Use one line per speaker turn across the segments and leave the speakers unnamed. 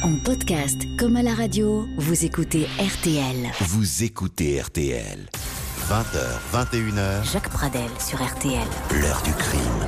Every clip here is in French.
En podcast comme à la radio, vous écoutez RTL.
Vous écoutez RTL. 20h, 21h,
Jacques Pradel sur RTL.
l'heure du crime.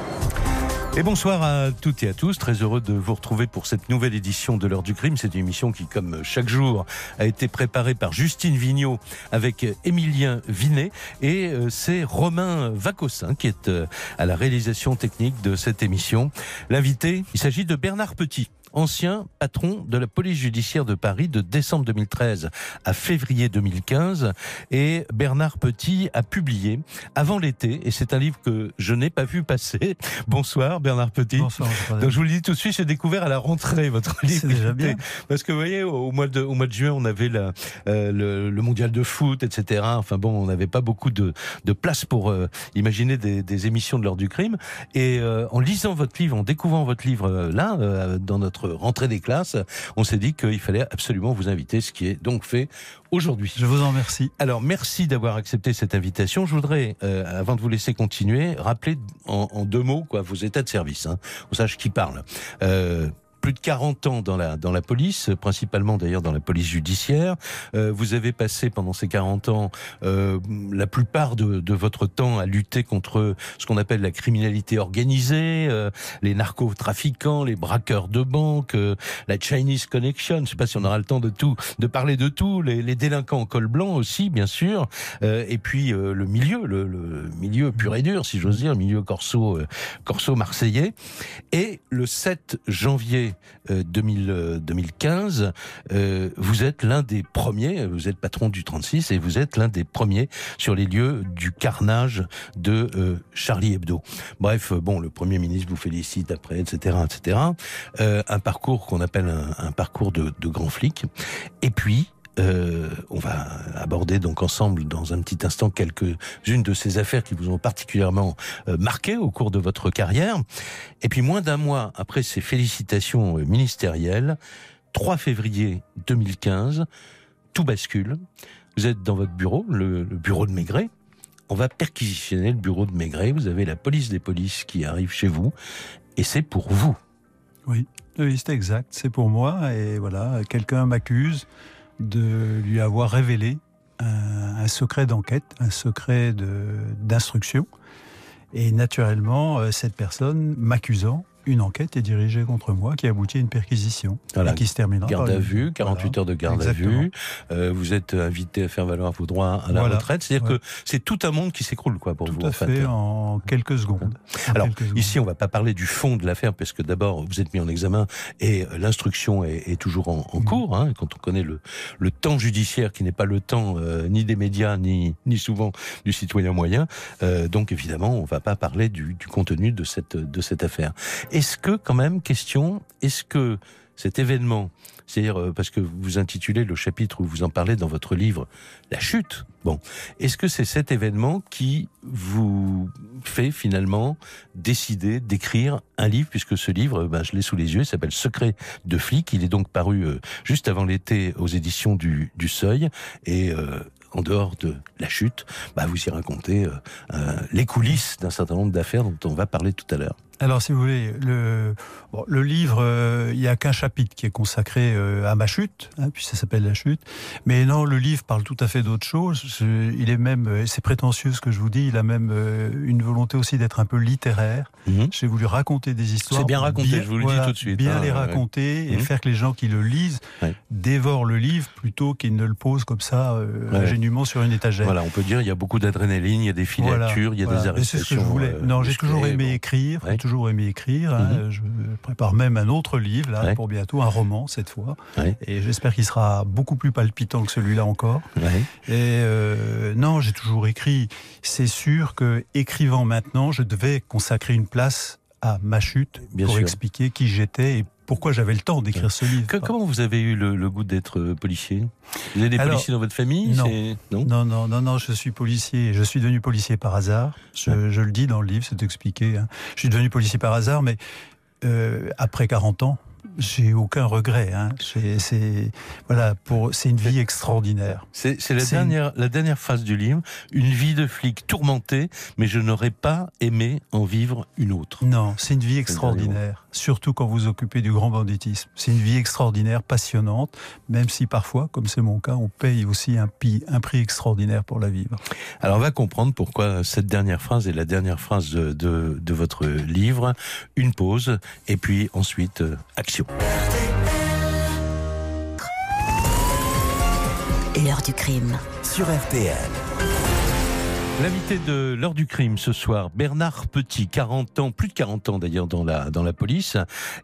Et bonsoir à toutes et à tous. Très heureux de vous retrouver pour cette nouvelle édition de l'heure du crime. C'est une émission qui, comme chaque jour, a été préparée par Justine Vignot avec Émilien Vinet. Et euh, c'est Romain Vacossin qui est euh, à la réalisation technique de cette émission. L'invité, il s'agit de Bernard Petit ancien patron de la police judiciaire de Paris de décembre 2013 à février 2015. Et Bernard Petit a publié avant l'été, et c'est un livre que je n'ai pas vu passer. Bonsoir Bernard Petit.
Bonsoir.
Donc je vous le dis tout de suite, j'ai découvert à la rentrée votre livre.
C'est déjà bien.
Parce que vous voyez, au mois de, au mois de juin, on avait la, euh, le, le mondial de foot, etc. Enfin bon, on n'avait pas beaucoup de, de place pour euh, imaginer des, des émissions de l'heure du crime. Et euh, en lisant votre livre, en découvrant votre livre là, dans notre rentrée des classes, on s'est dit qu'il fallait absolument vous inviter, ce qui est donc fait aujourd'hui.
Je vous en remercie.
Alors, merci d'avoir accepté cette invitation. Je voudrais, euh, avant de vous laisser continuer, rappeler en, en deux mots quoi, vos états de service. Hein. On sache qui parle. Euh, plus de 40 ans dans la, dans la police, principalement d'ailleurs dans la police judiciaire. Euh, vous avez passé pendant ces 40 ans euh, la plupart de, de votre temps à lutter contre ce qu'on appelle la criminalité organisée, euh, les narcotrafiquants, les braqueurs de banque, euh, la Chinese Connection. Je ne sais pas si on aura le temps de tout, de parler de tout. Les, les délinquants en col blanc aussi, bien sûr. Euh, et puis euh, le milieu, le, le milieu pur et dur, si j'ose dire, milieu corso, corso marseillais. Et le 7 janvier euh, 2000, euh, 2015, euh, vous êtes l'un des premiers, vous êtes patron du 36 et vous êtes l'un des premiers sur les lieux du carnage de euh, Charlie Hebdo. Bref, euh, bon, le Premier ministre vous félicite après, etc., etc. Euh, un parcours qu'on appelle un, un parcours de, de grand flic. Et puis, euh, on va aborder donc ensemble dans un petit instant quelques-unes de ces affaires qui vous ont particulièrement euh, marqué au cours de votre carrière. Et puis moins d'un mois après ces félicitations euh, ministérielles, 3 février 2015, tout bascule. Vous êtes dans votre bureau, le, bureau de Maigret. On va perquisitionner le bureau de Maigret. Vous avez la police des polices qui arrive chez vous. Et c'est pour vous.
Oui, oui c'est exact. C'est pour moi. Et voilà, quelqu'un m'accuse de lui avoir révélé un, secret d'enquête, un secret d'instruction. Et naturellement, euh, cette personne m'accusant, une enquête est dirigée contre moi qui aboutit à une perquisition
Voilà,
et qui se terminera
Garde
par
à vue, 48
Voilà.
heures de garde
Exactement.
à vue. Euh, vous êtes invité à faire valoir vos droits à la
Voilà.
retraite. C'est-à-dire
Ouais.
que c'est tout un monde qui s'écroule, quoi, pour
Tout
vous.
à
en
fait, en quelques secondes. En
Alors,
quelques secondes.
ici, on va pas parler du fond de l'affaire, parce que d'abord, vous êtes mis en examen et l'instruction est, est toujours en, en
Mhm.
cours. Hein, quand on connaît le, le temps judiciaire, qui n'est pas le temps euh, ni des médias, ni, ni souvent du citoyen moyen. Euh, donc, évidemment, on va pas parler du, du contenu de cette, de cette affaire. Est-ce que, quand même, question, est-ce que cet événement, c'est-à-dire euh, parce que vous intitulez le chapitre où vous en parlez dans votre livre La chute. Bon, est-ce que c'est cet événement qui vous fait finalement décider d'écrire un livre, puisque ce livre, ben, je l'ai sous les yeux, s'appelle Secret de flic. Il est donc paru euh, juste avant l'été aux éditions du, du Seuil. Et euh, en dehors de la chute, bah, vous y racontez les coulisses d'un certain nombre d'affaires dont on va parler tout à l'heure.
Alors, si vous voulez, le, bon, le livre, euh, il y a qu'un chapitre qui est consacré euh, à ma chute, hein, puis ça s'appelle La chute. Mais non, le livre parle tout à fait d'autre chose. Il est même, euh, c'est prétentieux ce que je vous dis, il a même euh, une volonté aussi d'être un peu littéraire.
Mhm.
J'ai voulu raconter des histoires.
C'est bien raconté, je vous le dis tout de suite,
Bien
hein,
les
ouais.
raconter et
Mhm.
faire que les gens qui le lisent
Ouais.
dévorent le livre plutôt qu'ils ne le posent comme ça,
Ouais.
ingénument sur une étagère.
Voilà, on peut dire il y a beaucoup d'adrénaline, il y a des filatures, il y a
voilà.
des arrestations.
C'est ce que je voulais. non, j'ai toujours aimé
bon.
écrire, toujours aimé écrire. hein.
Mhm.
Je prépare même un autre livre là
Ouais.
pour bientôt, un roman cette fois.
Ouais.
Et j'espère qu'il sera beaucoup plus palpitant que celui-là encore.
Ouais.
Et euh, non, j'ai toujours écrit. C'est sûr que écrivant maintenant, je devais consacrer une place à ma chute
Bien
pour
sûr.
expliquer qui j'étais et pourquoi j'avais le temps d'écrire ce livre.
Que- comment vous avez eu le, le goût d'être euh, policier? Vous avez des
Alors,
policiers dans votre famille?
non.
non?
Non, non, non, non, je suis policier. Je suis devenu policier par hasard. Je, je le dis dans le livre, c'est expliqué. hein. Je suis devenu policier par hasard, mais euh, après 40 ans, j'ai aucun regret. Hein. C'est, voilà, pour, c'est une vie extraordinaire.
C'est la,
une-
dernière, la dernière phrase du livre. Une vie de flic tourmentée, mais je n'aurais pas aimé en vivre une autre.
Non, c'est une vie extraordinaire. Surtout quand vous occupez du grand banditisme. C'est une vie extraordinaire, passionnante, même si parfois, comme c'est mon cas, on paye aussi un, un prix extraordinaire pour la vivre.
Alors on va comprendre pourquoi cette dernière phrase est la dernière phrase de, de, votre livre. Une pause et puis ensuite euh, action.
L'heure du crime.
Sur RTL.
L'invité de l'heure du crime ce soir, Bernard Petit, 40 ans, plus de 40 ans d'ailleurs dans la, dans la police,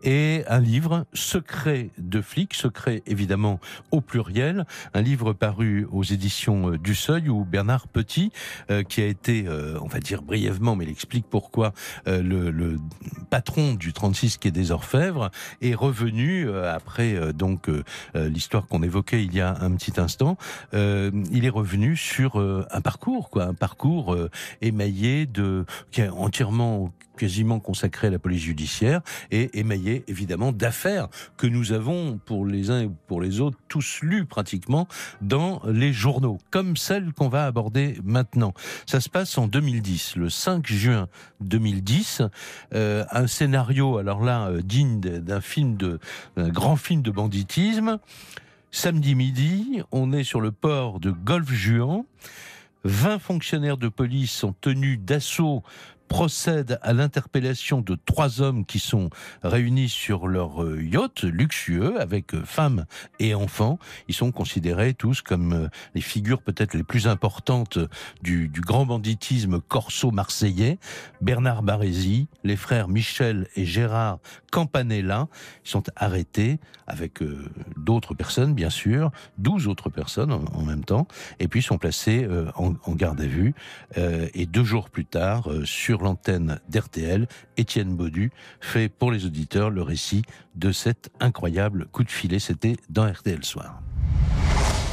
et un livre, Secret de flic, secret évidemment au pluriel, un livre paru aux éditions euh, du Seuil où Bernard Petit, euh, qui a été, euh, on va dire brièvement, mais il explique pourquoi, le, le, patron du 36 qui est des Orfèvres, est revenu après donc l'histoire qu'on évoquait il y a un petit instant, il est revenu sur un parcours, quoi, un parcours parcours euh, émaillé de, qui est entièrement quasiment consacré à la police judiciaire et émaillé évidemment d'affaires que nous avons pour les uns et pour les autres tous lus pratiquement dans les journaux, comme celle qu'on va aborder maintenant. Ça se passe en 2010, le 5 juin 2010, euh, un scénario alors là euh, digne d'un film de d'un grand film de banditisme. Samedi midi, on est sur le port de Golfe-Juan. 20 fonctionnaires de police sont tenus d'assaut procède à l'interpellation de trois hommes qui sont réunis sur leur euh, yacht luxueux avec euh, femmes et enfants. Ils sont considérés tous comme euh, les figures peut-être les plus importantes du, grand banditisme corso marseillais. Bernard Barézy, les frères Michel et Gérard Campanella sont arrêtés avec d'autres personnes bien sûr, 12 autres personnes en, même temps, et puis sont placés en, en, garde à vue. et deux jours plus tard, sur l'antenne d'RTL, Étienne Baudu fait pour les auditeurs le récit de cet incroyable coup de filet. C'était dans RTL Soir.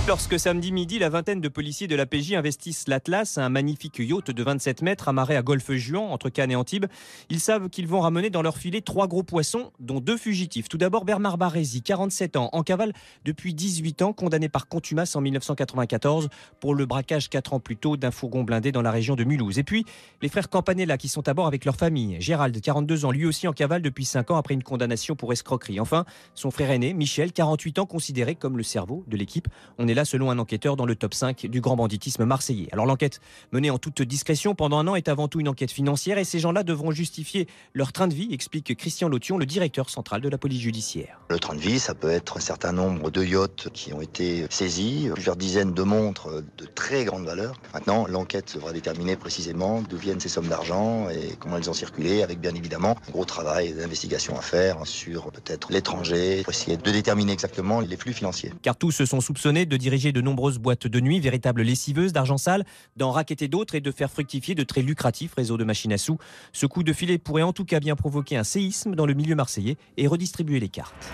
Lorsque samedi midi, la vingtaine de policiers de la PJ investissent l'Atlas, un magnifique yacht de 27 mètres amarré à Golfe-Juan, entre Cannes et Antibes, ils savent qu'ils vont ramener dans leur filet trois gros poissons, dont deux fugitifs. Tout d'abord, Bernard Barézy, 47 ans, en cavale depuis 18 ans, condamné par contumace en 1994 pour le braquage 4 ans plus tôt d'un fourgon blindé dans la région de Mulhouse. Et puis, les frères Campanella qui sont à bord avec leur famille. Gérald, 42 ans, lui aussi en cavale depuis 5 ans après une condamnation pour escroquerie. Enfin, son frère aîné, Michel, 48 ans, considéré comme le cerveau de l'équipe. On est là selon un enquêteur dans le top 5 du grand banditisme marseillais. Alors l'enquête menée en toute discrétion pendant un an est avant tout une enquête financière et ces gens-là devront justifier leur train de vie, explique Christian Lotion, le directeur central de la police judiciaire.
Le train de vie, ça peut être un certain nombre de yachts qui ont été saisis, plusieurs dizaines de montres de très grande valeur. Maintenant, l'enquête devra déterminer précisément d'où viennent ces sommes d'argent et comment elles ont circulé, avec bien évidemment un gros travail d'investigation à faire sur peut-être l'étranger, pour essayer de déterminer exactement les flux financiers.
Car tous se sont soupçonnés de diriger de nombreuses boîtes de nuit, véritables lessiveuses d'argent sale, d'en raqueter d'autres et de faire fructifier de très lucratifs réseaux de machines à sous. Ce coup de filet pourrait en tout cas bien provoquer un séisme dans le milieu marseillais et redistribuer les cartes.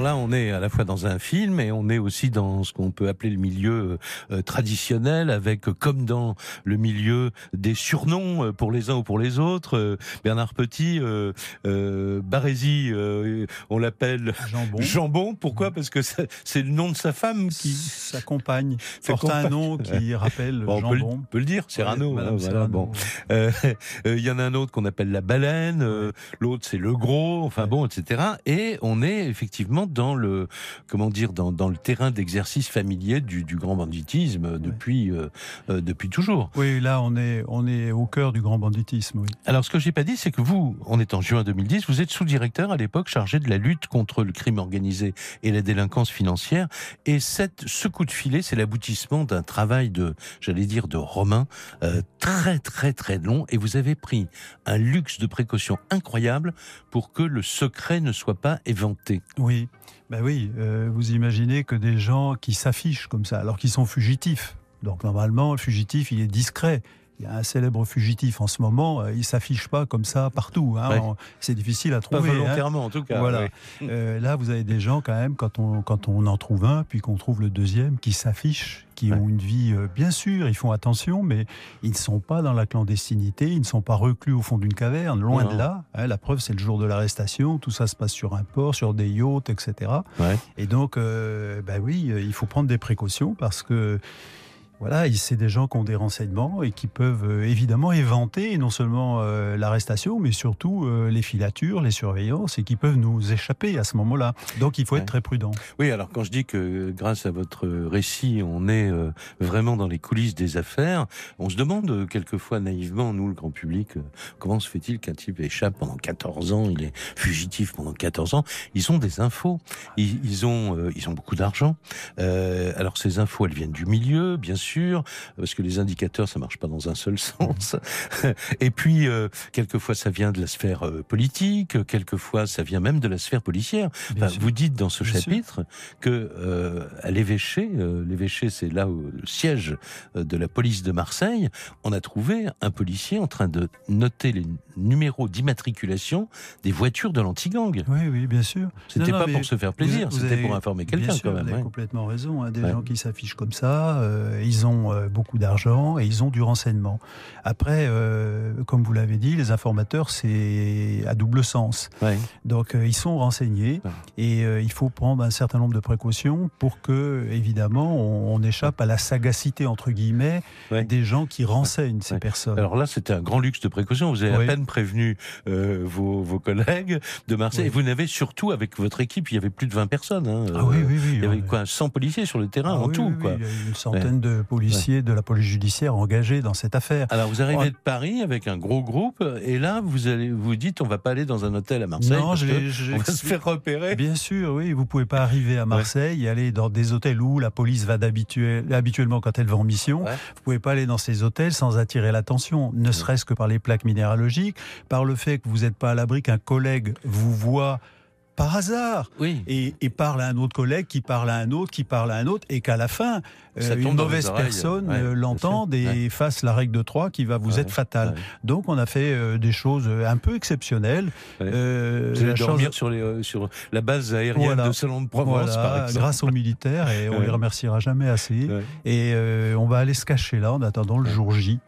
Alors là, on est à la fois dans un film et on est aussi dans ce qu'on peut appeler le milieu euh, traditionnel, avec comme dans le milieu des surnoms euh, pour les uns ou pour les autres. Euh, Bernard Petit, euh, Barézy, on l'appelle
Jambon.
Jambon. Pourquoi Parce que c'est le nom de sa femme qui
s'accompagne. Porte un nom qui rappelle
bon,
Jambon.
On peut, le dire. Hein, voilà, bon. Il y en a un autre qu'on appelle la baleine. L'autre c'est le gros. Enfin bon, etc. Et on est effectivement dans le comment dire dans, dans le terrain d'exercice familier du, du, grand banditisme depuis euh, euh, depuis toujours.
Oui, là on est on est au cœur du grand banditisme. Oui.
Alors ce que j'ai pas dit, c'est que vous, on est en juin 2010, vous êtes sous-directeur à l'époque chargé de la lutte contre le crime organisé et la délinquance financière. Et cette ce coup de filet, c'est l'aboutissement d'un travail de j'allais dire de Romain euh, très très très long. Et vous avez pris un luxe de précaution incroyable pour que le secret ne soit pas éventé.
Oui, ben oui, euh, vous imaginez que des gens qui s'affichent comme ça, alors qu'ils sont fugitifs. Donc normalement, le fugitif, il est discret. Il y a un célèbre fugitif en ce moment, euh, il s'affiche pas comme ça partout. Hein. C'est difficile à trouver.
Pas hein. volontairement en tout cas.
Voilà. Euh, là, vous avez des gens quand même, quand on, quand on en trouve un, puis qu'on trouve le deuxième, qui s'affichent, qui ont une vie, euh, bien sûr, ils font attention, mais ils ne sont pas dans la clandestinité, ils ne sont pas reclus au fond d'une caverne, loin de là. Hein. la preuve, c'est le jour de l'arrestation, tout ça se passe sur un port, sur des yachts, etc. Et donc, ben oui, il faut prendre des précautions parce que voilà, c'est des gens qui ont des renseignements et qui peuvent euh, évidemment éventer non seulement euh, l'arrestation, mais surtout euh, les filatures, les surveillances, et qui peuvent nous échapper à ce moment-là. Donc il faut être très prudent.
Oui, alors quand je dis que grâce à votre récit, on est vraiment dans les coulisses des affaires, on se demande quelquefois naïvement, nous, le grand public, comment se fait-il qu'un type échappe pendant 14 ans, il est fugitif pendant 14 ans Ils ont des infos, ils, ils ont, ils ont beaucoup d'argent. alors ces infos, elles viennent du milieu, bien sûr parce que les indicateurs, ça marche pas dans un seul sens. Et puis, euh, quelquefois, ça vient de la sphère euh, politique, quelquefois, ça vient même de la sphère policière. vous dites dans ce chapitre que euh, à l'évêché, l'évêché, c'est là où le siège de la police de Marseille, on a trouvé un policier en train de noter les numéros d'immatriculation des voitures de l'anti-gang.
Oui, oui, bien sûr.
C'était pas pour se faire plaisir, c'était pour informer quelqu'un quand même.
Vous avez complètement raison. Hein, des gens qui s'affichent comme ça, ils ils ont euh, beaucoup d'argent et ils ont du renseignement. Après, euh, comme vous l'avez dit, les informateurs, c'est à double sens. Donc, euh, ils sont renseignés et il faut prendre un certain nombre de précautions pour que, évidemment, on, échappe à la sagacité, entre guillemets, des gens qui renseignent ces personnes.
Alors là, c'était un grand luxe de précaution. Vous avez à peine prévenu vos, vos, collègues de Marseille. Et vous n'avez surtout, avec votre équipe, il y avait plus de 20 personnes. Hein,
ah oui, oui, oui.
Il y avait quoi 100 policiers sur le terrain ah en tout. Quoi.
Il y a une centaine de policiers de la police judiciaire engagés dans cette affaire.
Alors vous arrivez de Paris avec un gros groupe et là vous allez vous dites on va pas aller dans un hôtel à Marseille. Non, je, on va se faire repérer.
Bien sûr, oui, vous pouvez pas arriver à Marseille et aller dans des hôtels où la police va habituellement quand elle va en mission. Vous pouvez pas aller dans ces hôtels sans attirer l'attention, ne serait-ce que par les plaques minéralogiques, par le fait que vous n'êtes pas à l'abri qu'un collègue vous voit par hasard
oui.
et, et, parle à un autre collègue qui parle à un autre qui parle à un autre et qu'à la fin euh, une mauvaise personne euh, l'entende et fasse la règle de trois qui va vous être fatale. Donc on a fait euh, des choses un peu exceptionnelles.
Euh, vous allez dormir sur, les, sur la base aérienne de Salon de Provence par exemple.
Grâce aux militaires et on les remerciera jamais assez. Et on va aller se cacher là en attendant le jour J.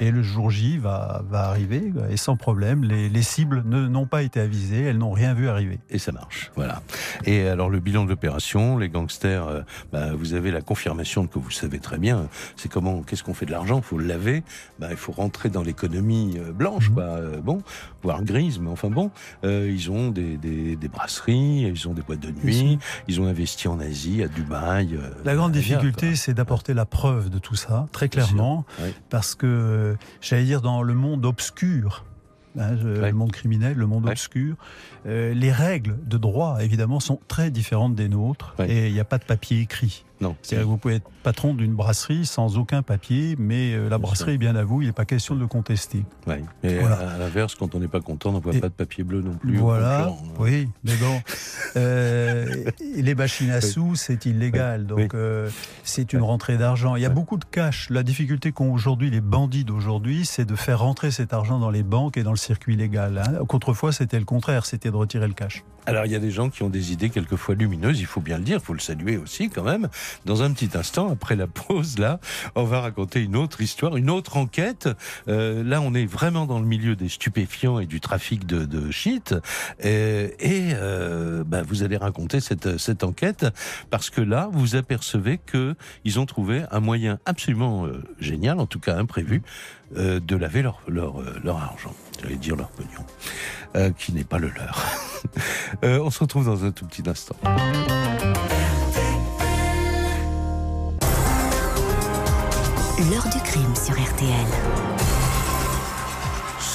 Et le jour J va, va arriver et sans problème. Les, les cibles n'ont pas été avisées, elles n'ont rien vu arriver.
Et ça marche. Voilà. Et alors le bilan de l'opération, les gangsters, euh, bah, vous avez la confirmation que vous savez très bien. C'est comment, qu'est-ce qu'on fait de l'argent? Il faut le laver. Bah, il faut rentrer dans l'économie euh, blanche, mhm. quoi. Euh, bon, voire grise, mais enfin bon. ils ont des, des, des, brasseries, ils ont des boîtes de nuit, ils ont investi en Asie, à Dubaï.
la grande difficulté, c'est d'apporter la preuve de tout ça, très clairement, parce que j'allais dire dans le monde obscur Hein, le monde criminel, le monde obscur. Euh, les règles de droit, évidemment, sont très différentes des nôtres et il n'y a pas de papier écrit.
Non.
C'est-à-dire que vous pouvez être patron d'une brasserie sans aucun papier, mais euh, la brasserie est bien à vous, il n'est pas question de le contester.
Oui. Et à, l'inverse, quand on n'est pas content, on ne voit pas de papier bleu non plus.
Voilà, hein. oui, mais bon. Euh, les machines à sous, c'est illégal, donc euh, c'est une rentrée d'argent. Il y a beaucoup de cash. La difficulté qu'ont aujourd'hui les bandits d'aujourd'hui, c'est de faire rentrer cet argent dans les banques et dans le circuit légal. Hein. Autrefois, c'était le contraire, c'était de retirer le cash.
Alors, il y a des gens qui ont des idées quelquefois lumineuses, il faut bien le dire, il faut le saluer aussi quand même. Dans un petit instant, après la pause, là, on va raconter une autre histoire, une autre enquête. Euh, là, on est vraiment dans le milieu des stupéfiants et du trafic de, de shit. Et, et euh, bah, vous allez raconter cette, cette enquête parce que là, vous apercevez que ils ont trouvé un moyen absolument euh, génial, en tout cas imprévu, euh, de laver leur, leur, euh, leur argent. J'allais dire leur pognon, euh, qui n'est pas le leur. on se retrouve dans un tout petit instant.
L'heure du crime sur RTL.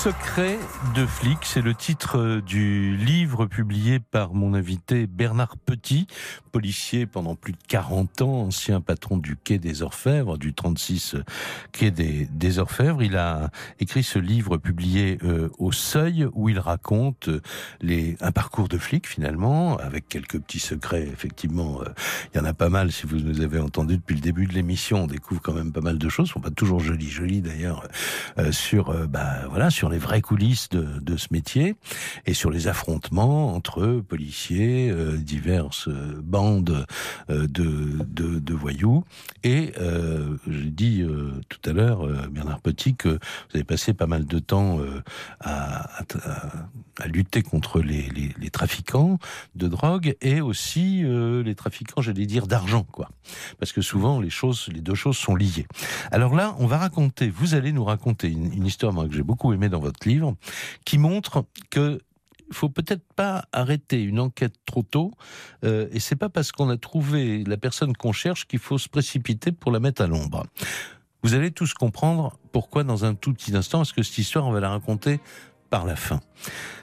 Secret de flic, c'est le titre du livre publié par mon invité Bernard Petit, policier pendant plus de 40 ans, ancien patron du quai des Orfèvres, du 36 quai des, Orfèvres. Il a écrit ce livre publié euh, au Seuil où il raconte les, un parcours de flic finalement, avec quelques petits secrets. Effectivement, euh, il y en a pas mal. Si vous nous avez entendu depuis le début de l'émission, on découvre quand même pas mal de choses. Ils sont pas toujours jolies, jolies d'ailleurs, euh, sur, bah voilà, sur les vraies coulisses de, ce métier et sur les affrontements entre policiers, euh, diverses euh, bandes euh, de, de, voyous. Et euh, j'ai dit tout à l'heure, Bernard Petit, que vous avez passé pas mal de temps à, à, lutter contre les, les, trafiquants de drogue et aussi les trafiquants, j'allais dire, d'argent, quoi. Parce que souvent les choses, les deux choses sont liées. Alors là, on va raconter, vous allez nous raconter une, une histoire moi, que j'ai beaucoup aimée dans votre livre, qui montre que faut peut-être pas arrêter une enquête trop tôt, euh, et c'est pas parce qu'on a trouvé la personne qu'on cherche qu'il faut se précipiter pour la mettre à l'ombre. Vous allez tous comprendre pourquoi dans un tout petit instant, est-ce que cette histoire, on va la raconter par la fin.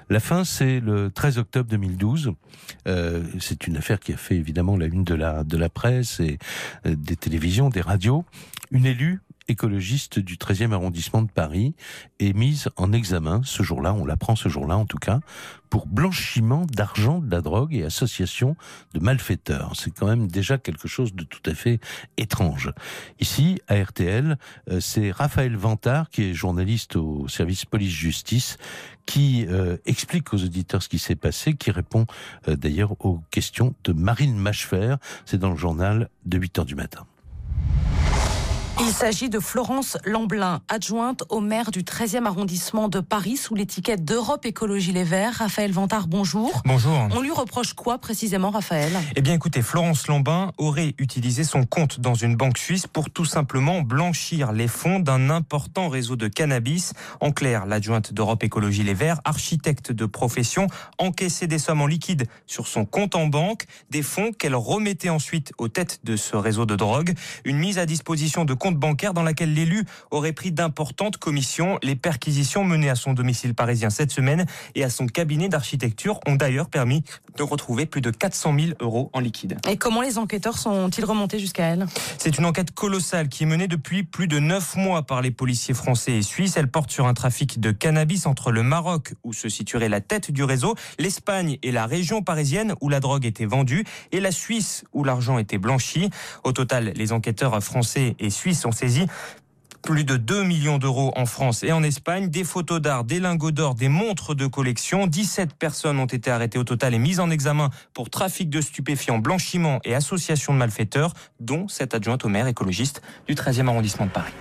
La fin, c'est le 13 octobre 2012. Euh, c'est une affaire qui a fait évidemment la une de la, de la presse et euh, des télévisions, des radios. Une élue écologiste du 13e arrondissement de Paris est mise en examen ce jour-là, on l'apprend ce jour-là en tout cas, pour blanchiment d'argent de la drogue et association de malfaiteurs. C'est quand même déjà quelque chose de tout à fait étrange. Ici, à RTL, euh, c'est Raphaël Vantard, qui est journaliste au service police-justice, qui euh, explique aux auditeurs ce qui s'est passé, qui répond euh, d'ailleurs aux questions de Marine Machefer. C'est dans le journal de 8 heures du matin.
Il s'agit de Florence Lamblin, adjointe au maire du 13e arrondissement de Paris sous l'étiquette d'Europe Écologie Les Verts. Raphaël Vantard, bonjour.
Bonjour.
On lui reproche quoi précisément, Raphaël?
Eh bien écoutez, Florence Lambin aurait utilisé son compte dans une banque suisse pour tout simplement blanchir les fonds d'un important réseau de cannabis. En clair, l'adjointe d'Europe Écologie Les Verts, architecte de profession, encaissait des sommes en liquide sur son compte en banque, des fonds qu'elle remettait ensuite aux têtes de ce réseau de drogue. Une mise à disposition de compte bancaire dans laquelle l'élu aurait pris d'importantes commissions. Les perquisitions menées à son domicile parisien cette semaine et à son cabinet d'architecture ont d'ailleurs permis de retrouver plus de 400 000 euros en liquide.
Et comment les enquêteurs sont-ils remontés jusqu'à elle?
C'est une enquête colossale qui est menée depuis plus de 9 mois par les policiers français et suisses. Elle porte sur un trafic de cannabis entre le Maroc, où se situerait la tête du réseau, l'Espagne et la région parisienne, où la drogue était vendue, et la Suisse, où l'argent était blanchi. Au total, les enquêteurs français et suisses sont saisis plus de 2 millions d'euros en France et en Espagne, des photos d'art, des lingots d'or, des montres de collection. 17 personnes ont été arrêtées au total et mises en examen pour trafic de stupéfiants, blanchiment et association de malfaiteurs, dont cette adjointe au maire écologiste du 13e arrondissement de Paris.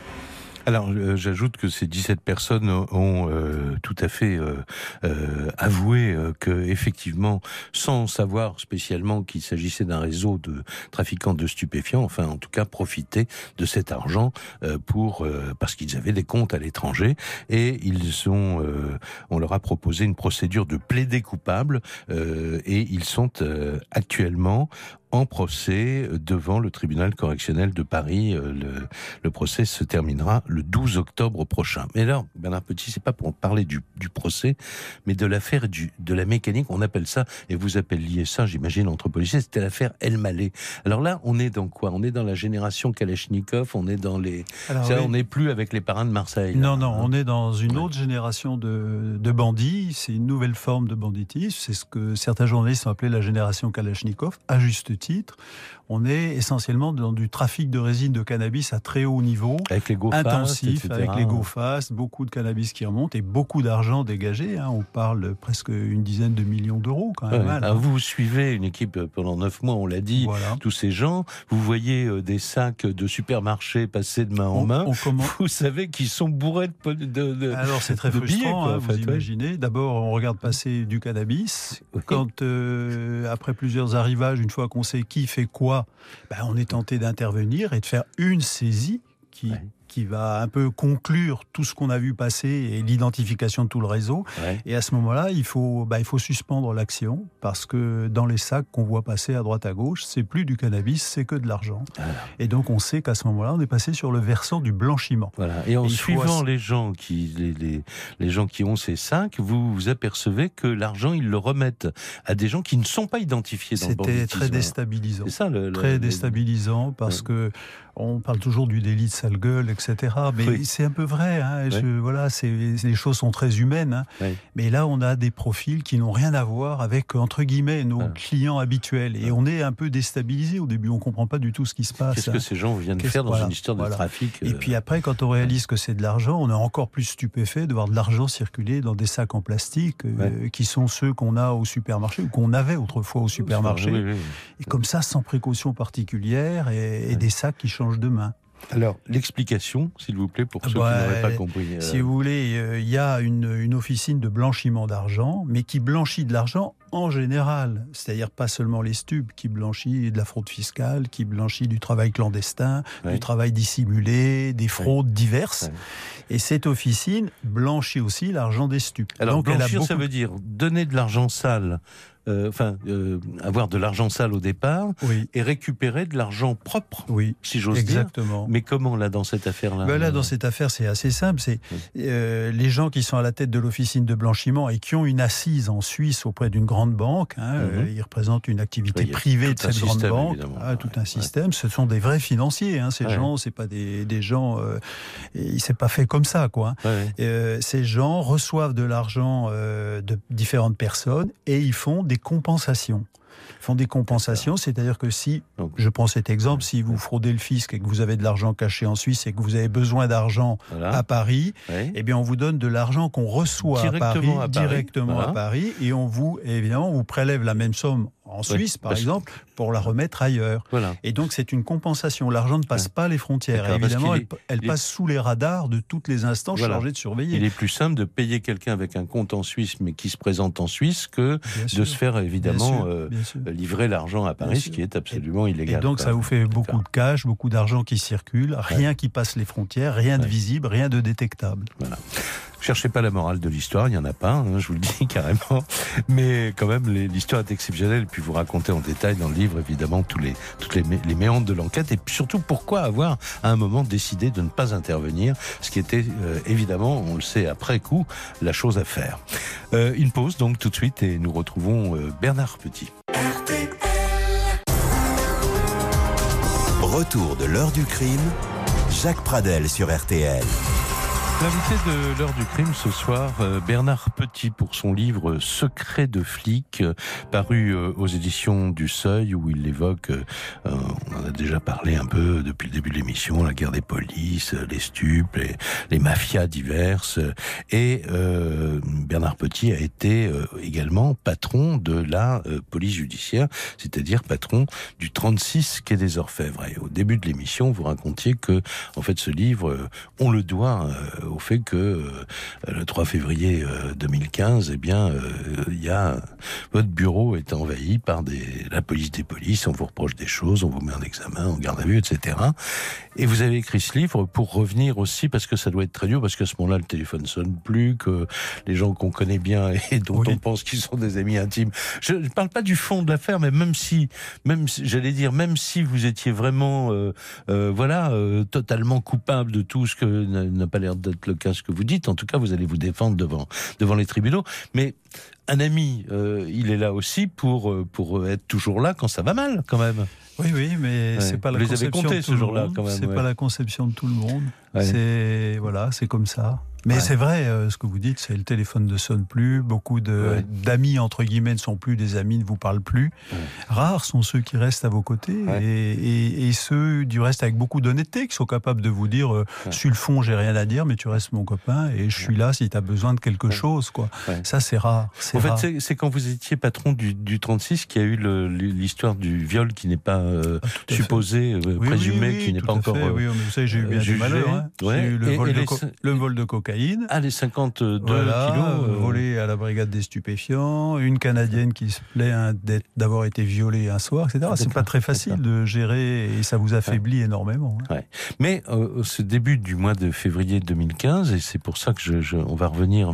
Alors, euh, j'ajoute que ces 17 personnes ont euh, tout à fait euh, avoué que, effectivement, sans savoir spécialement qu'il s'agissait d'un réseau de trafiquants de stupéfiants, enfin, en tout cas, profiter de cet argent pour parce qu'ils avaient des comptes à l'étranger. Et ils sont, on leur a proposé une procédure de plaider coupable et ils sont actuellement en procès devant le tribunal correctionnel de Paris. Euh, le, le, procès se terminera le 12 octobre prochain. Mais alors, Bernard Petit, c'est pas pour parler du, du procès, mais de l'affaire de la mécanique. On appelle ça, et vous appeliez ça, j'imagine, entre policiers, c'était l'affaire El Malé. Alors là, on est dans quoi? On est dans la génération Kalachnikov, on est dans les... Alors, On n'est plus avec les parrains de Marseille.
Non, non, on est dans une autre génération de, de bandits. C'est une nouvelle forme de banditisme. C'est ce que certains journalistes ont appelé la génération Kalachnikov, à juste titre on est essentiellement dans du trafic de résine de cannabis à très haut niveau,
avec les
intensif, avec les go fast, beaucoup de cannabis qui remontent et beaucoup d'argent dégagé. Hein. On parle presque une dizaine de millions d'euros quand même.
Hein. vous suivez une équipe euh, pendant neuf mois, on l'a dit, tous ces gens. Vous voyez euh, des sacs de supermarchés passer de main en main. Vous savez qu'ils sont bourrés de, de,
Alors c'est très frustrant, hein, vous imaginez. D'abord, on regarde passer du cannabis. Quand euh, après plusieurs arrivages, une fois qu'on qui fait quoi. Ben, on est tenté d'intervenir et de faire une saisie qui, qui va un peu conclure tout ce qu'on a vu passer et l'identification de tout le réseau. Et à ce moment-là, il faut, bah, il faut suspendre l'action parce que dans les sacs qu'on voit passer à droite à gauche, c'est plus du cannabis, c'est que de l'argent. Et donc on sait qu'à ce moment-là, on est passé sur le versant du blanchiment.
Voilà. Et en suivant les gens qui, les, les, les, gens qui ont ces sacs, vous vous apercevez que l'argent ils le remettent à des gens qui ne sont pas identifiés dans
C'était très déstabilisant. C'est ça le, très déstabilisant parce que on parle toujours du délit de sale gueule, etc. Mais c'est un peu vrai. Hein. voilà, c'est, les choses sont très humaines. Hein. Mais là, on a des profils qui n'ont rien à voir avec entre guillemets nos ah. clients habituels, et on est un peu déstabilisé au début. On comprend pas du tout ce qui se passe.
Qu'est-ce que ces gens viennent faire dans une histoire de trafic
Et puis après, quand on réalise que c'est de l'argent, on est encore plus stupéfait de voir de l'argent circuler dans des sacs en plastique euh, qui sont ceux qu'on a au supermarché ou qu'on avait autrefois au supermarché. Et comme ça, sans précaution particulière et, des sacs qui changent de main.
Alors, l'explication, s'il vous plaît, pour ceux qui n'auraient pas compris.
Euh, si vous voulez, euh, il y a une, officine de blanchiment d'argent, mais qui blanchit de l'argent en général. C'est-à-dire pas seulement les stupes, qui blanchit de la fraude fiscale, qui blanchit du travail clandestin, du travail dissimulé, des fraudes diverses. Et cette officine blanchit aussi l'argent des stupes.
Alors, Donc, blanchir, ça veut dire donner de l'argent sale euh, enfin, euh, avoir de l'argent sale au départ et récupérer de l'argent propre,
oui,
si j'ose dire. Exactement. Mais comment là dans cette affaire-là
ben Là, dans cette affaire, c'est assez simple. C'est euh, les gens qui sont à la tête de l'officine de blanchiment et qui ont une assise en Suisse auprès d'une grande banque. Hein, mhm. ils représentent une activité privée de cette grande banque. Ah, tout un système. Ce sont des vrais financiers. Hein, ces gens, c'est pas des, des gens. il s'est pas fait comme ça, quoi. ces gens reçoivent de l'argent de différentes personnes et ils font des compensations. Font des compensations, c'est-à-dire que si, je prends cet exemple, si vous fraudez le fisc et que vous avez de l'argent caché en Suisse et que vous avez besoin d'argent à Paris, eh bien on vous donne de l'argent qu'on reçoit à Paris, directement à Paris, et on vous, évidemment, on vous prélève la même somme en Suisse, par exemple, pour la remettre ailleurs. Et donc, c'est une compensation. L'argent ne passe pas les frontières. évidemment, elle, passe sous les radars de toutes les instances chargées de surveiller.
Il est plus simple de payer quelqu'un avec un compte en Suisse, mais qui se présente en Suisse, que de se faire, évidemment, euh, livrer l'argent à Paris, ce qui est absolument illégal.
Et donc, ça vous fait beaucoup de cash, beaucoup d'argent qui circule, rien qui passe les frontières, rien de visible, rien de détectable.
Voilà. Cherchez pas la morale de l'histoire, il n'y en a pas, hein, je vous le dis carrément. Mais quand même, l'histoire est exceptionnelle. Et puis vous racontez en détail dans le livre, évidemment, tous les, toutes les, les méandres de l'enquête. Et surtout, pourquoi avoir à un moment décidé de ne pas intervenir, ce qui était euh, évidemment, on le sait après coup, la chose à faire. Euh, une pause donc tout de suite et nous retrouvons euh, Bernard Petit.
Retour de l'heure du crime, Jacques Pradel sur RTL.
L'invité de l'heure du crime ce soir, euh, Bernard Petit, pour son livre Secret de flic, euh, paru euh, aux éditions du Seuil, où il évoque, on en a déjà parlé un peu depuis le début de l'émission, la guerre des polices, les stupes, les, mafias diverses. Et Bernard Petit a été également patron de la police judiciaire, c'est-à-dire patron du 36 Quai des Orfèvres. Et au début de l'émission, vous racontiez que, en fait, ce livre, on le doit au fait que euh, le 3 février 2015, euh, eh bien, euh, il y a votre bureau est envahi par des, la police des polices, on vous reproche des choses, on vous met en examen, en garde à vue, etc. Et vous avez écrit ce livre pour revenir aussi, parce que ça doit être très dur, parce qu'à ce moment-là, le téléphone sonne plus, que les gens qu'on connaît bien et dont on pense qu'ils sont des amis intimes. Je ne parle pas du fond de l'affaire, mais même si, même j'allais dire, même si vous étiez vraiment, voilà, totalement coupable de tout ce que n'a pas l'air d'être le cas ce que vous dites. En tout cas, vous allez vous défendre devant, devant les tribunaux. Mais un ami, euh, il est là aussi pour, euh, pour être toujours là quand ça va mal, quand même.
Oui, oui, mais c'est pas la conception de tout ce quand même. C'est pas la conception de tout le monde. C'est voilà, c'est comme ça. Mais c'est vrai, euh, ce que vous dites, c'est le téléphone ne sonne plus, beaucoup d'amis, entre guillemets, ne sont plus des amis, ne vous parlent plus. Rares sont ceux qui restent à vos côtés, et, et, ceux, du reste, avec beaucoup d'honnêteté, qui sont capables de vous dire, euh, sur le fond, j'ai rien à dire, mais tu restes mon copain, et je suis là si tu as besoin de quelque chose. quoi. Ça, c'est rare.
En fait, c'est quand vous étiez patron du, du 36 qu'il y a eu l'histoire du viol qui n'est pas euh, ah, supposé, présumé, qui n'est pas encore...
oui, mais vous savez, j'ai eu bien du malheur. Hein. J'ai eu le, vol de le vol de cocaïne
ah, les 52 kilos euh,
volés à la brigade des stupéfiants. Une Canadienne qui se plaint d'avoir été violée un soir, etc. C'est pas très facile de gérer et ça vous affaiblit énormément.
Hein. Mais euh, ce début du mois de février 2015, et c'est pour ça que je, on va revenir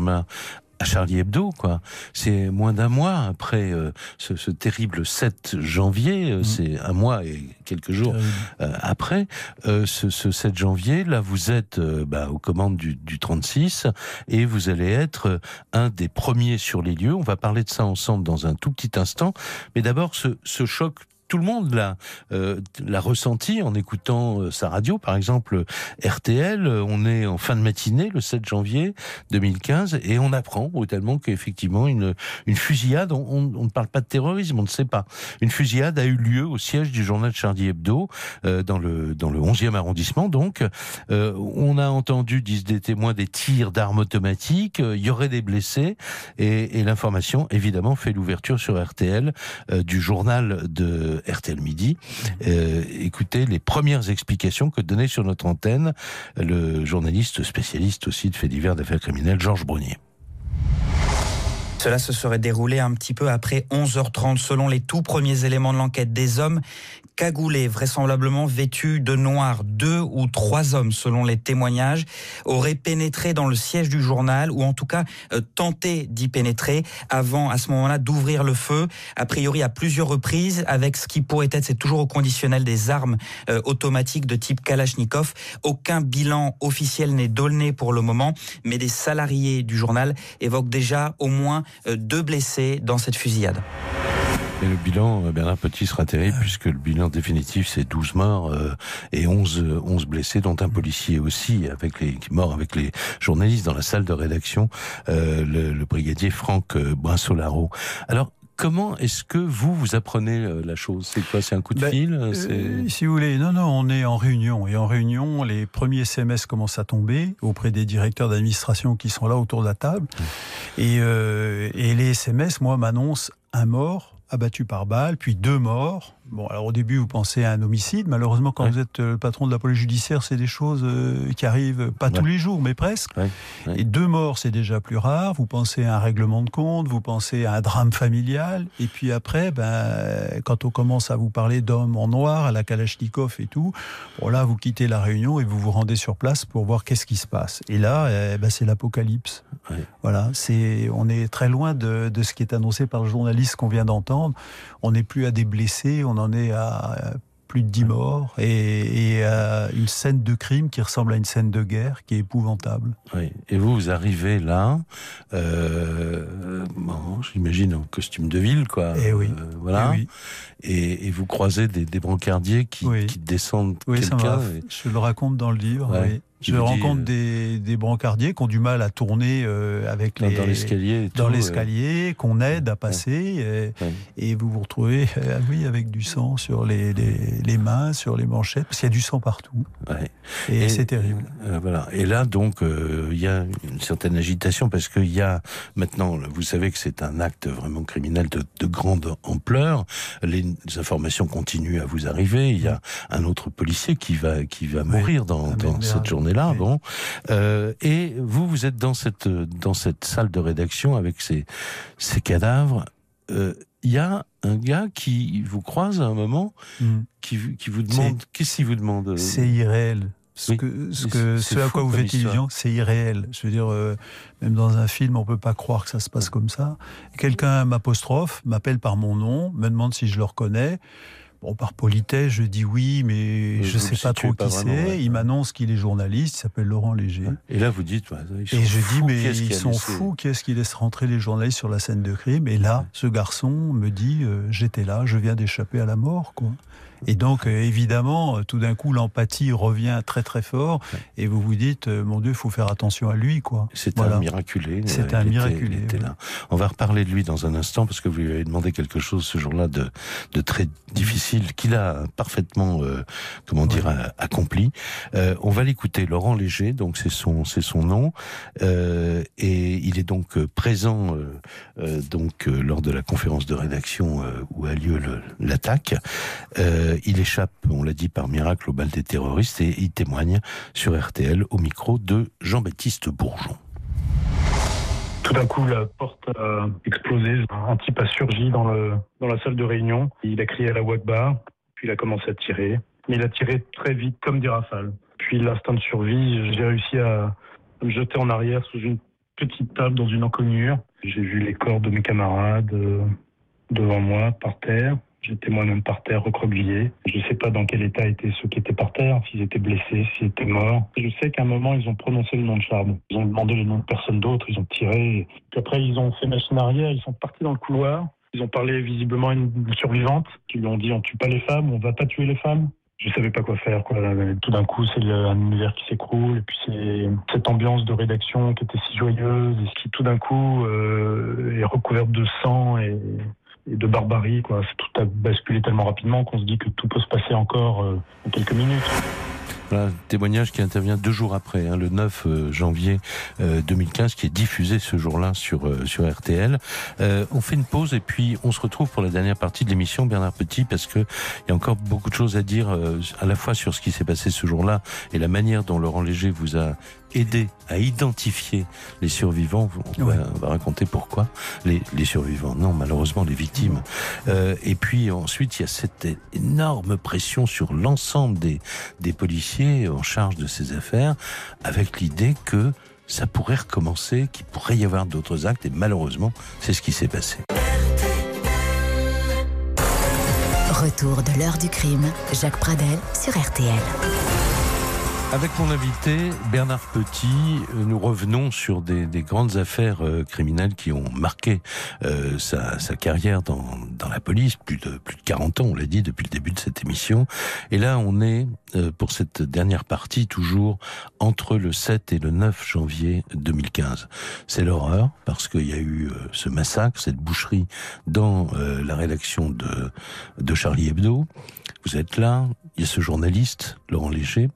à Charlie Hebdo, quoi. C'est moins d'un mois après euh, ce, ce, terrible 7 janvier, euh, mmh. c'est un mois et quelques jours euh, après ce, ce, 7 janvier. Là, vous êtes bah, aux commandes du, du 36 et vous allez être un des premiers sur les lieux. On va parler de ça ensemble dans un tout petit instant. Mais d'abord, ce, ce choc tout le monde l'a euh, ressenti en écoutant euh, sa radio, par exemple RTL. On est en fin de matinée, le 7 janvier 2015, et on apprend brutalement qu'effectivement une une fusillade, on, on, ne parle pas de terrorisme, on ne sait pas, une fusillade a eu lieu au siège du journal Charlie Hebdo euh, dans le dans le 11e arrondissement. Donc, euh, on a entendu, disent des témoins, des tirs d'armes automatiques. Il y aurait des blessés, et, et l'information évidemment fait l'ouverture sur RTL du journal de RTL Midi. Euh, écoutez les premières explications que donnait sur notre antenne le journaliste spécialiste aussi de faits divers d'affaires criminelles, Georges Brunier.
Cela se serait déroulé un petit peu après 11h30 selon les tout premiers éléments de l'enquête des hommes cagoulés, vraisemblablement vêtus de noir. Deux ou trois hommes, selon les témoignages, auraient pénétré dans le siège du journal, ou en tout cas euh, tenté d'y pénétrer, avant, à ce moment-là, d'ouvrir le feu, a priori à plusieurs reprises, avec ce qui pourrait être, c'est toujours au conditionnel, des armes euh, automatiques de type Kalachnikov. Aucun bilan officiel n'est donné pour le moment, mais des salariés du journal évoquent déjà au moins euh, deux blessés dans cette fusillade.
Et le bilan, euh, Bernard Petit, sera terrible puisque le bilan définitif, c'est 12 morts euh, et 11, 11 blessés, dont un policier aussi, avec les morts avec les journalistes dans la salle de rédaction, euh, le, le, brigadier Franck Brinsolaro. Alors, Comment est-ce que vous, vous apprenez la chose? C'est quoi? C'est un coup de ben, fil?
euh, Si vous voulez, non, non, on est en réunion. Et en réunion, les premiers SMS commencent à tomber auprès des directeurs d'administration qui sont là autour de la table. Mmh. Et, euh, et les SMS, moi, m'annoncent un mort, abattu par balle, puis deux morts. Bon, alors au début, vous pensez à un homicide. Malheureusement, quand vous êtes euh, le patron de la police judiciaire, c'est des choses euh, qui arrivent pas tous les jours, mais presque. Et deux morts, c'est déjà plus rare. Vous pensez à un règlement de compte, vous pensez à un drame familial. Et puis après, ben, quand on commence à vous parler d'hommes en noir, à la Kalachnikov et tout, bon là, vous quittez la réunion et vous vous rendez sur place pour voir qu'est-ce qui se passe. Et là, eh ben, c'est l'apocalypse. Voilà, c'est, on est très loin de, de ce qui est annoncé par le journaliste qu'on vient d'entendre. On n'est plus à des blessés, on en est à plus de 10 morts et, à une scène de crime qui ressemble à une scène de guerre qui est épouvantable.
Oui. Et vous, vous arrivez là, euh, bon, j'imagine en costume de ville, quoi.
Et eh oui.
Euh, voilà.
Et, eh oui.
et, et, vous croisez des, des brancardiers qui, qui descendent
oui,
quelqu'un.
Je le raconte dans le livre. Oui. Je rencontre euh, des, des, brancardiers qui ont du mal à tourner euh, avec les
dans l'escalier,
dans l'escalier, qu'on aide à passer, et, et, vous vous retrouvez, euh, oui, avec du sang sur les, les, les mains, sur les manchettes, parce qu'il y a du sang partout. Et, et c'est terrible.
Euh, voilà. Et là, donc, il y a une certaine agitation parce qu'il y a maintenant, vous savez que c'est un acte vraiment criminel de, de grande ampleur. Les informations continuent à vous arriver. Il y a un autre policier qui va qui va mourir dans, ah, dans cette journée là, bon. Euh, et vous, vous êtes dans cette dans cette salle de rédaction avec ces ces cadavres. Il euh, y a un gars qui vous croise à un moment, mm. qui, qui vous demande. Qu'est-ce qu'il vous demande euh
C'est irréel. Ce, que, ce, que, ce à quoi vous faites illusion, c'est irréel. Je veux dire, euh, même dans un film, on peut pas croire que ça se passe comme ça. Quelqu'un m'apostrophe, m'appelle par mon nom, me demande si je le reconnais. Bon, par politesse, je dis oui, mais je ne sais pas trop qui c'est. Il m'annonce qu'il est journaliste, il s'appelle Laurent Léger.
Et là, vous dites,
ils sont et je dis, mais ils sont fous, qui est-ce qui laisse rentrer les journalistes sur la scène de crime Et là, ce garçon me dit, euh, j'étais là, je viens d'échapper à la mort, quoi. Et donc, euh, évidemment, euh, tout d'un coup, l'empathie revient très très fort, et vous vous dites, euh, mon Dieu, il faut faire attention à lui, quoi.
C'est un miraculé.
C'est un miraculé.
Était, là. On va reparler de lui dans un instant, parce que vous lui avez demandé quelque chose ce jour-là de, de très difficile, qu'il a parfaitement, euh, comment dire, accompli. Euh, on va l'écouter, Laurent Léger, donc c'est son, c'est son nom, euh, et il est donc présent donc lors de la conférence de rédaction où a lieu l'attaque. Euh, il échappe, on l'a dit par miracle, au bal des terroristes et il témoigne sur RTL au micro de Jean-Baptiste Bourgeon.
Tout d'un coup, la porte a explosé. Un type a surgi dans, la salle de réunion. Il a crié à la Wakba, puis il a commencé à tirer. Mais il a tiré très vite, comme des rafales. Puis l'instinct de survie, j'ai réussi à me jeter en arrière sous une petite table dans une encoignure. J'ai vu les corps de mes camarades euh, devant moi, par terre. J'étais moi-même par terre, recroquevillé. Je ne sais pas dans quel état étaient ceux qui étaient par terre, s'ils étaient blessés, s'ils étaient morts. Je sais qu'à un moment, ils ont prononcé le nom de Charbon. Ils ont demandé le nom de personne d'autre, ils ont tiré. Puis après, ils ont fait machine arrière, ils sont partis dans le couloir. Ils ont parlé visiblement à une survivante qui lui ont dit on tue pas les femmes, on va pas tuer les femmes. Je savais pas quoi faire. Tout d'un coup, c'est un univers qui s'écroule, et puis c'est cette ambiance de rédaction qui était si joyeuse, et qui tout d'un coup euh, est recouverte de sang et, de barbarie. Quoi. Tout a basculé tellement rapidement qu'on se dit que tout peut se passer encore euh, en quelques minutes.
Voilà, témoignage qui intervient deux jours après, hein, le 9 euh, janvier euh, 2015, qui est diffusé ce jour-là sur euh, sur RTL. On fait une pause et puis on se retrouve pour la dernière partie de l'émission, Bernard Petit, parce que il y a encore beaucoup de choses à dire, à la fois sur ce qui s'est passé ce jour-là et la manière dont Laurent Léger vous a aidé à identifier les survivants. On va,
Ouais.
on va raconter pourquoi les, les survivants. Non, malheureusement les victimes. Euh, et puis ensuite, il y a cette énorme pression sur l'ensemble des, des policiers en charge de ces affaires, avec l'idée que ça pourrait recommencer, qu'il pourrait y avoir d'autres actes, et malheureusement, c'est ce qui s'est passé.
Retour de l'heure du crime, Jacques Pradel sur RTL.
Avec mon invité Bernard Petit, euh, nous revenons sur des, des grandes affaires euh, criminelles qui ont marqué euh, sa, sa carrière dans, dans la police, plus de plus de 40 ans, on l'a dit depuis le début de cette émission. Et là, on est euh, pour cette dernière partie toujours entre le 7 et le 9 janvier 2015. C'est l'horreur parce qu'il y a eu euh, ce massacre, cette boucherie dans euh, la rédaction de de Charlie Hebdo. Vous êtes là, il y a ce journaliste Laurent Léger.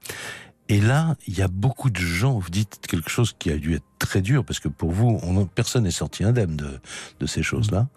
Et là, il y a beaucoup de gens, vous dites quelque chose qui a dû être très dur, parce que pour vous, on, personne n'est sorti indemne de, de ces choses-là.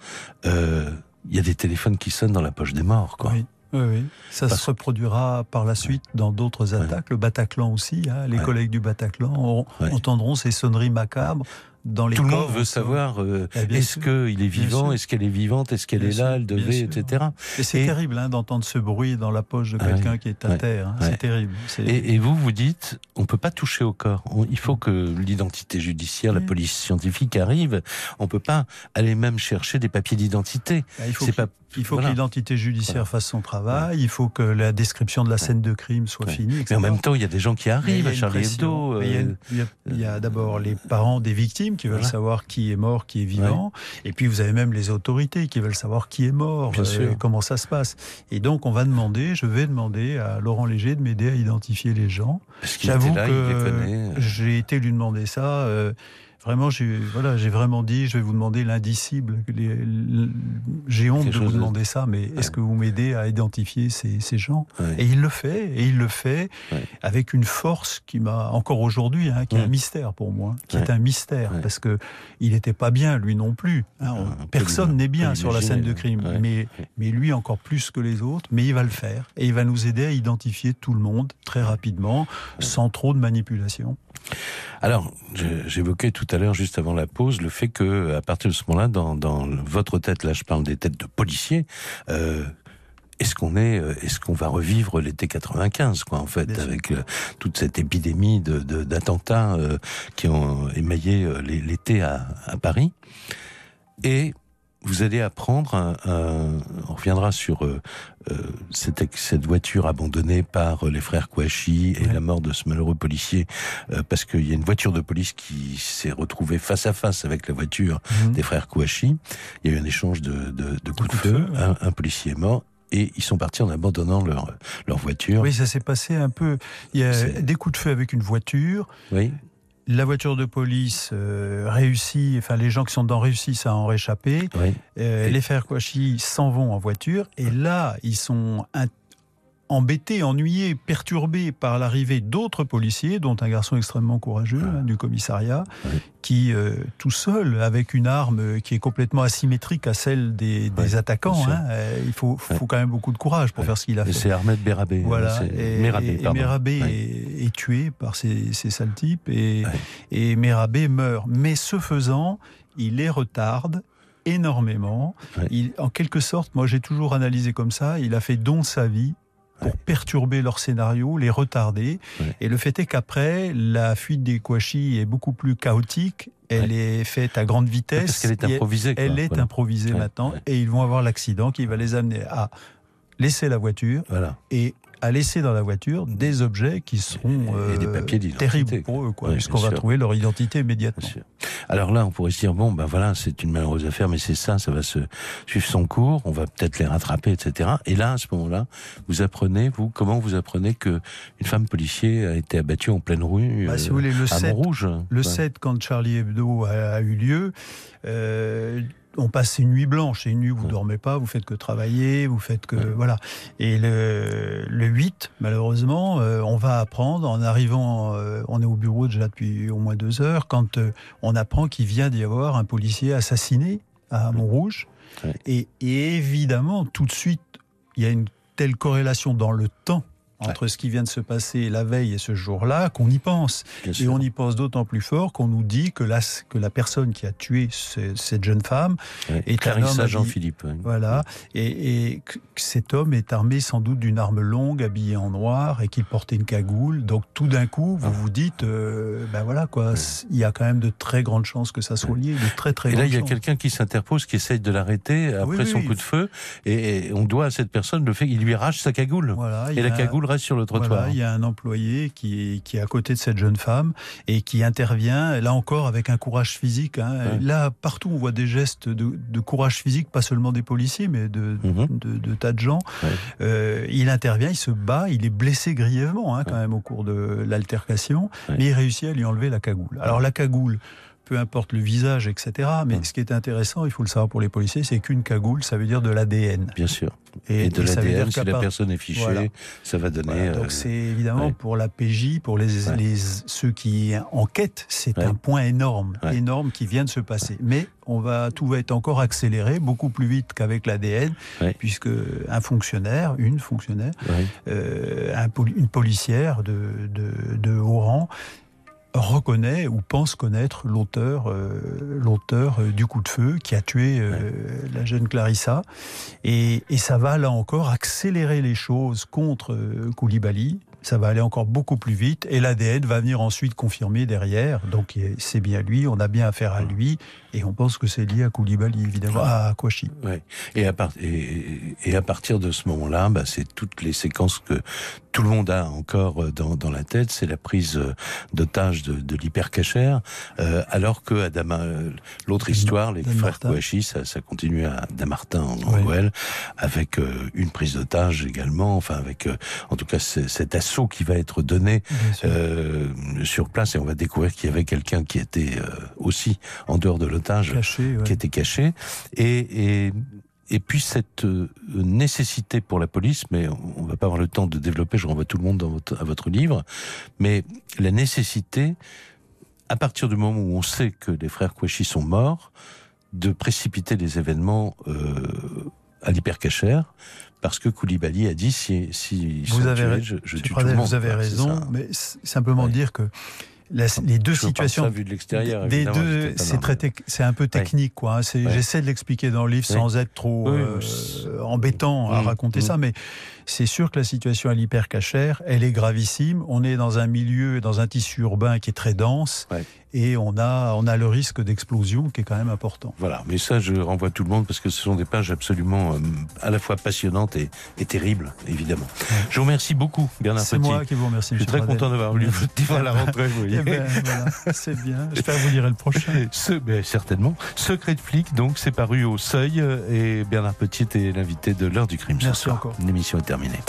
Euh, il y a des téléphones qui sonnent dans la poche des morts, quoi.
Oui. Oui, oui. Ça
Parce-
se reproduira par la suite dans d'autres attaques. Le Bataclan aussi, hein, les
Ouais.
collègues du Bataclan ont-
Ouais.
entendront ces sonneries macabres dans les
Tout le monde veut savoir euh,
Eh
est-ce qu'il est vivant, est-ce qu'elle est vivante, est-ce qu'elle est là, elle devait, etc.
Et c'est
Et-
terrible hein, d'entendre ce bruit dans la poche de
Ah ouais.
quelqu'un qui est à
Ouais.
terre. hein.
Ouais.
C'est terrible.
Et, et vous, vous dites, on peut pas toucher au corps. On- il faut que l'identité judiciaire, la police scientifique arrive. On peut pas aller même chercher des papiers d'identité.
Ah, il faut
voilà.
que l'identité judiciaire fasse son travail, il faut que la description de la scène de crime soit finie.
Mais en même temps, il y a des gens qui arrivent à Charlie
pression.
Hebdo.
Mais Il y a,
euh,
il y a- il y a d'abord les parents des victimes qui veulent
Voilà.
savoir qui est mort, qui est vivant. Et puis vous avez même les autorités qui veulent savoir qui est mort,
sûr.
comment ça se passe. Et donc on va demander, je vais demander à Laurent Léger de m'aider à identifier les gens. J'avoue que
connaît.
j'ai été lui demander ça. euh, Vraiment, j'ai voilà, j'ai vraiment dit, je vais vous demander l'indicible. J'ai honte de vous
de-
demander ça, mais est-ce que vous m'aidez à identifier ces, ces gens
Ouais.
Et il le fait, et il le fait
Ouais.
avec une force qui m'a encore aujourd'hui, hein, qui est un mystère pour moi, qui est un mystère, parce que il n'était pas bien lui non plus. hein.
Ah, on
Personne n'est bien sur la scène de crime, mais mais lui encore plus que les autres. Mais il va le faire, et il va nous aider à identifier tout le monde très rapidement, sans trop de manipulation.
Alors, j'évoquais tout à l'heure, juste avant la pause, le fait que, à partir de ce moment-là, dans, dans votre tête, là, je parle des têtes de policiers. euh, est-ce qu'on est, euh, est-ce qu'on va revivre l'été 95, quoi, en fait,
Bien
avec euh, toute cette épidémie de, de- d'attentats euh, qui ont émaillé l'é- l'été à, à Paris? Et vous allez apprendre, un- un- on reviendra sur euh, euh, cette, voiture abandonnée par euh, les frères Kouachi et
Ouais.
la mort de ce malheureux policier, euh, parce qu'il y a une voiture de police qui s'est retrouvée face à face avec la voiture
Mhm.
des frères Kouachi. Il y a eu un échange de, de, de coups de feu, un, un policier est mort. Et ils sont partis en abandonnant leur, leur voiture.
Oui, ça s'est passé un peu. Il y a des coups de feu avec une voiture.
Oui.
La voiture de police euh, réussit, enfin les gens qui sont dedans réussissent à en réchapper.
oui.
Euh,
Et-
Les frères Kouachi s'en vont en voiture et là, ils sont embêtés, ennuyés, perturbés par l'arrivée d'autres policiers, dont un garçon extrêmement courageux hein, du commissariat, qui, euh, tout seul, avec une arme qui est complètement asymétrique à celle des, attaquants, hein, euh, il faut, quand même beaucoup de courage pour faire ce qu'il a fait.
c'est Ahmed Berabé. hein,
Voilà, et,
Merabé,
et- est, est tué par ces, ces sales types et, et Merabé meurt. Mais ce faisant, il les retarde énormément. Il, en quelque sorte, moi j'ai toujours analysé comme ça, il a fait don de sa vie pour
Ouais.
perturber leur scénario, les retarder.
Ouais.
Et le fait est qu'après, la fuite des Kouachi est beaucoup plus chaotique. Elle est faite à grande vitesse.
Parce qu'elle est improvisée. quoi.
elle est
Voilà.
improvisée
Ouais,
maintenant
ouais.
et ils vont avoir l'accident qui va les amener à laisser la voiture
Voilà.
et à laisser dans la voiture des objets qui seront
Et- et des
euh,
papiers
terribles pour eux, quoi,
Oui,
puisqu'on va trouver leur identité immédiatement.
Alors là, on pourrait se dire bon, ben voilà, c'est une malheureuse affaire, mais c'est ça, ça va se suivre son cours, on va peut-être les rattraper, etc. Et là, à ce moment-là, vous apprenez, vous, comment vous apprenez que une femme policier a été abattue en pleine rue
Bah, si
euh,
vous voulez, le
à
7,
Montrouge
Le
Ouais.
7, quand Charlie Hebdo a, a eu lieu, euh, on passe une nuit blanche. C'est une nuit où vous
Ouais.
dormez pas, vous faites que travailler, vous faites que.
Ouais.
Voilà. Et le, le 8, malheureusement, euh, on va apprendre, en arrivant, euh, on est au bureau déjà depuis au moins deux heures, quand euh, on apprend qu'il vient d'y avoir un policier assassiné à Montrouge.
Ouais.
Et, et évidemment, tout de suite, il y a une telle corrélation dans le temps entre ce qui vient de se passer la veille et ce jour-là qu'on y pense.
Bien
Et
sûr.
on y pense d'autant plus fort qu'on nous dit que la, que la personne qui a tué ce- cette jeune femme
Ouais.
est un
Clarissa Jean-Philippe.
voilà, et, et que cet homme est armé sans doute d'une arme longue, habillé en noir, et qu'il portait une cagoule. Donc tout d'un coup, vous
Ah.
vous dites, euh, ben voilà quoi, il y a quand même de très grandes chances que ça soit lié, de très très
Et là, il y a quelqu'un qui s'interpose, qui essaye de l'arrêter après
oui,
son
oui.
coup de feu, et, on doit à cette personne le fait qu'il lui arrache sa cagoule.
Voilà, il
Et la
a-
cagoule reste sur le trottoir.
Voilà, il y a un employé qui est, qui est à côté de cette jeune femme et qui intervient, là encore, avec un courage physique. hein.
Ouais.
Là, partout, on voit des gestes de, de courage physique, pas seulement des policiers, mais de,
Mhm.
de, de tas de gens.
Ouais.
Euh, il intervient, il se bat, il est blessé grièvement hein, quand
Ouais.
même au cours de l'altercation, mais il réussit à lui enlever la cagoule. Alors la cagoule, peu importe le visage, etc. Mais
Ouais.
ce qui est intéressant, il faut le savoir pour les policiers, c'est qu'une cagoule, ça veut dire de l'ADN.
Bien sûr. Et, de l'ADN, si la personne est fichée,
Voilà.
ça va donner.
voilà,
euh,
donc c'est évidemment
ouais.
pour la PJ, pour les,
Ouais.
les- ceux qui enquêtent, c'est
Ouais.
un point énorme, énorme qui vient de se passer. Mais on va, tout va être encore accéléré, beaucoup plus vite qu'avec l'ADN, puisque un fonctionnaire, une fonctionnaire, euh, un une policière de, de, de haut rang reconnaît ou pense connaître l'auteur euh, l'auteur euh, du coup de feu qui a tué euh, la jeune Clarissa. Et, et ça va là encore accélérer les choses contre euh, Koulibaly. Ça va aller encore beaucoup plus vite. Et l'ADN va venir ensuite confirmer derrière. Donc c'est bien lui. On a bien affaire à lui et on pense que c'est lié à Koulibaly évidemment à Kouachi
Ouais. Et, à part- et, et à partir de ce moment-là, bah, c'est toutes les séquences que tout le monde a encore euh, dans, dans la tête. C'est la prise euh, d'otage de, de l'hypercachère, euh, alors que à Dama- euh, l'autre histoire, les frères Kouachi, ça, ça continue à Damartin en,
Ouais.
Gouel, avec euh, une prise d'otage également. Enfin, avec euh, en tout cas cet assaut qui va être donné sur place, et on va découvrir qu'il y avait quelqu'un qui était aussi en dehors de
caché ouais.
qui était caché. Et, et, et puis cette euh, nécessité pour la police, mais on va pas avoir le temps de développer, je renvoie tout le monde dans votre, à votre livre, mais la nécessité, à partir du moment où on sait que les frères Kouachi sont morts, de précipiter les événements euh, à l'hypercachère, parce que Koulibaly a dit si, si
Vous avez
tués, je, je tue tout
Pradel,
le monde.
vous avez raison, mais simplement dire que la- les deux
Je
situations
ça vu de l'extérieur,
des
évidemment,
deux,
j'étais pas
c'est très c'est un peu technique quoi. hein.
Ouais.
J'essaie de l'expliquer dans le livre sans être trop
Oui,
euh, embêtant à
Mm,
raconter
mm.
ça, mais c'est sûr que la situation à l'hypercachère, elle est gravissime. On est dans un milieu, dans un tissu urbain qui est très dense,
Ouais.
Et on a, on a le risque d'explosion qui est quand même important.
Voilà, mais ça, je renvoie tout le monde parce que ce sont des pages absolument euh, à la fois passionnantes et, et terribles, évidemment. Je vous remercie beaucoup, Bernard
C'est
Petit.
moi qui vous remercie.
Je suis très content d'avoir lu votre livre à la rentrée, vous voyez.
Eh ben, voilà, c'est bien. J'espère vous lirez le prochain.
Ce, ben, certainement. Secret de flic, donc, c'est paru au seuil euh, et Bernard Petit était l'invité de l'heure du crime.
Merci encore.
L'émission est terminée.